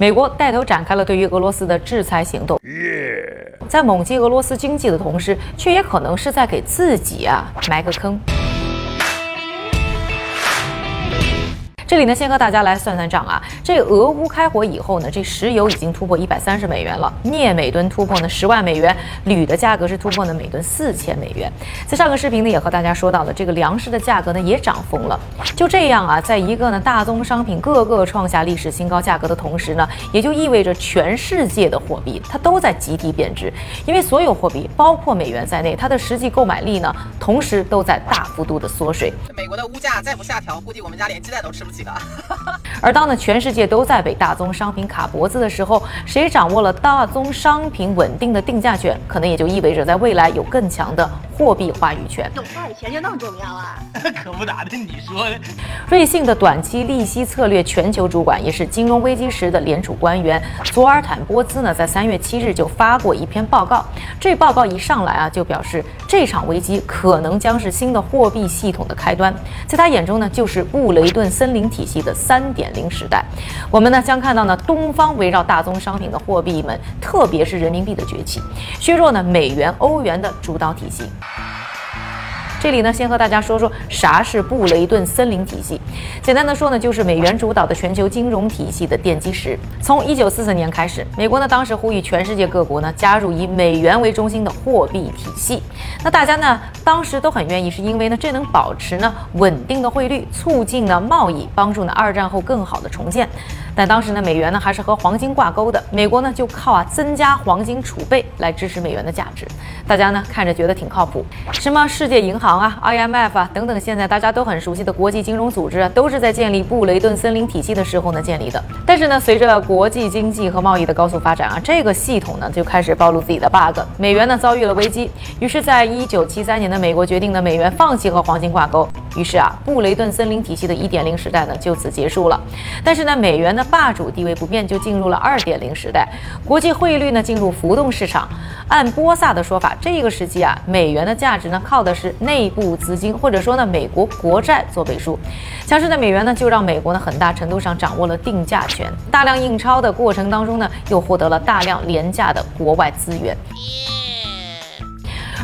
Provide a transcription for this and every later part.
美国带头展开了对于俄罗斯的制裁行动，在猛击俄罗斯经济的同时，却也可能是在给自己啊埋个坑。这里呢，先和大家来算算账啊。这俄乌开火以后呢，这石油已经突破一百三十美元了，镍每吨突破呢十万美元，铝的价格是突破呢每吨四千美元。在上个视频呢，也和大家说到了，这个粮食的价格呢也涨疯了。就这样啊，在一个呢大宗商品各个创下历史新高价格的同时呢，也就意味着全世界的货币它都在集体贬值，因为所有货币，包括美元在内，它的实际购买力呢，同时都在大幅度的缩水。美国的物价再不下调，估计我们家连鸡蛋都吃不起。而当呢全世界都在被大宗商品卡脖子的时候，谁掌握了大宗商品稳定的定价权，可能也就意味着在未来有更强的货币话语权。有话语权就那么重要啊？可不咋的，你说。瑞信的短期利息策略全球主管，也是金融危机时的联储官员佐尔坦波兹呢，在三月七日就发过一篇报告。这报告一上来啊，就表示这场危机可能将是新的货币系统的开端。在他眼中呢，就是布雷顿森林体系的三点零时代。我们呢将看到呢，东方围绕大宗商品的货币们，特别是人民币的崛起，削弱呢美元、欧元的主导体系。这里呢，先和大家说说啥是布雷顿森林体系。简单的说呢，就是美元主导的全球金融体系的奠基石。从一九四四年开始，美国呢当时呼吁全世界各国呢加入以美元为中心的货币体系。那大家呢当时都很愿意，是因为呢这能保持呢稳定的汇率，促进呢贸易，帮助呢二战后更好的重建。但当时呢美元呢还是和黄金挂钩的，美国呢就靠啊增加黄金储备来支持美元的价值。大家呢看着觉得挺靠谱，什么世界银行。啊，IMF 啊等等，现在大家都很熟悉的国际金融组织啊，都是在建立布雷顿森林体系的时候呢建立的。但是呢，随着国际经济和贸易的高速发展啊，这个系统呢就开始暴露自己的 bug，美元呢遭遇了危机。于是，在一九七三年的美国决定呢，美元放弃和黄金挂钩。于是啊，布雷顿森林体系的一点零时代呢就此结束了。但是呢，美元的霸主地位不变，就进入了二点零时代。国际汇率呢进入浮动市场。按波萨的说法，这个时期啊，美元的价值呢靠的是内部资金，或者说呢美国国债做背书。强势的美元呢就让美国呢很大程度上掌握了定价权。大量印钞的过程当中呢，又获得了大量廉价的国外资源。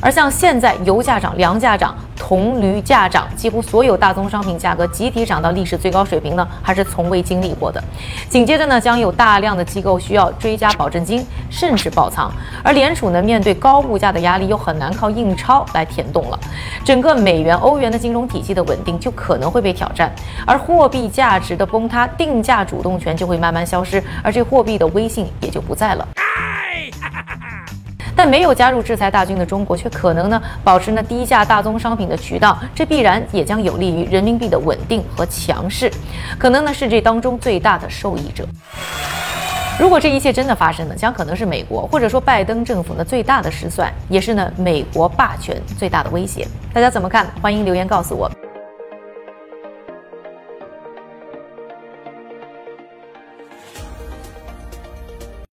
而像现在油价涨、粮价涨。铜铝价涨，几乎所有大宗商品价格集体涨到历史最高水平呢，还是从未经历过的。紧接着呢，将有大量的机构需要追加保证金，甚至爆仓。而联储呢，面对高物价的压力，又很难靠印钞来填洞了。整个美元、欧元的金融体系的稳定就可能会被挑战，而货币价值的崩塌，定价主动权就会慢慢消失，而这货币的威信也就不在了。但没有加入制裁大军的中国，却可能呢保持呢低价大宗商品的渠道，这必然也将有利于人民币的稳定和强势，可能呢是这当中最大的受益者。如果这一切真的发生呢，将可能是美国或者说拜登政府呢最大的失算，也是呢美国霸权最大的威胁。大家怎么看？欢迎留言告诉我。